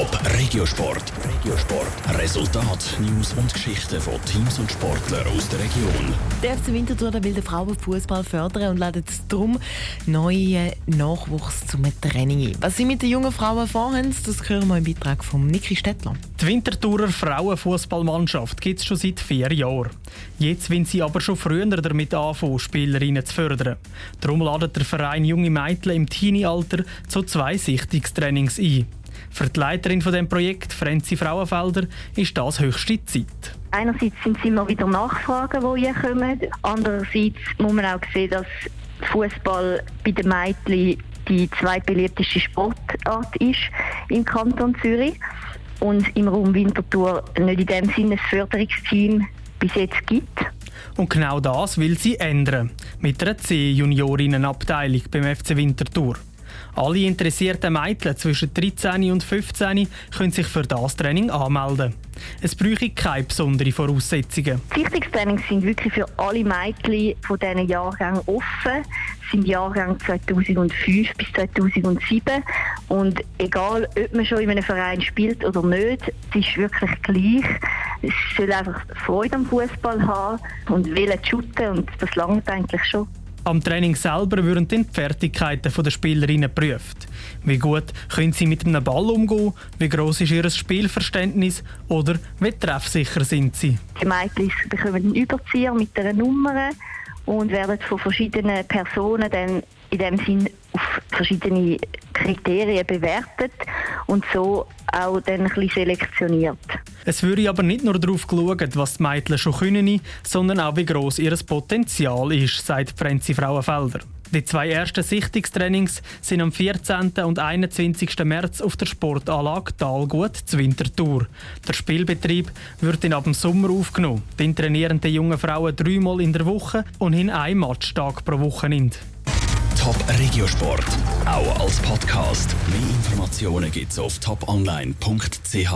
Top Regiosport. Regiosport. Resultat, News und Geschichten von Teams und Sportlern aus der Region. Der FC Winterthur will den Frauenfußball fördern und ladet darum neuen Nachwuchs zum Training ein. Was sie mit den jungen Frauen vorhaben, das hören wir im Beitrag von Niki Stettler. Die Winterthurer Frauenfußballmannschaft gibt es schon seit vier Jahren. Jetzt will sie aber schon früher damit anfangen, Spielerinnen zu fördern. Darum ladet der Verein junge Mädchen im Teenie-Alter zu zwei Sichtungstrainings ein. Für die Leiterin von dem Projekt, Frenzi Frauenfelder, ist das höchste Zeit. Einerseits sind es immer wieder Nachfragen, die hier kommen. Andererseits muss man auch sehen, dass Fußball bei den Mädchen die zweitbeliebteste Sportart ist im Kanton Zürich und im Raum Winterthur nicht in dem Sinne ein Förderungsteam bis jetzt gibt. Und genau das will sie ändern. Mit einer C-Juniorinnenabteilung beim FC Winterthur. Alle interessierten Mädchen zwischen 13 und 15 können sich für das Training anmelden. Es bräuchte keine besonderen Voraussetzungen. Sichtungstrainings sind wirklich für alle Mädchen von diesen Jahrgängen offen. Es sind Jahrgänge 2005 bis 2007. Und egal, ob man schon in einem Verein spielt oder nicht, es ist wirklich gleich. Es soll einfach Freude am Fußball haben und wollen shooten und das langt eigentlich schon. Am Training selber würden die Fertigkeiten der Spielerinnen geprüft. Wie gut können sie mit einem Ball umgehen, wie groß ist ihr Spielverständnis oder wie treffsicher sind sie. Die Mädchen bekommen einen Überzieher mit einer Nummer und werden von verschiedenen Personen dann in dem Sinn auf verschiedene Kriterien bewertet und so auch dann ein bisschen selektioniert. Es würde aber nicht nur darauf geschaut, was die Mädchen schon können, sondern auch wie gross ihr Potenzial ist, sagt Franzi Frauenfelder. Die zwei ersten Sichtungstrainings sind am 14. und 21. März auf der Sportanlage Talgut zu Winterthur. Der Spielbetrieb wird dann ab dem Sommer aufgenommen. Dann trainieren die jungen Frauen dreimal in der Woche und haben einen Matchtag pro Wochenende. Top Regiosport, auch als Podcast. Mehr Informationen gibt's auf toponline.ch.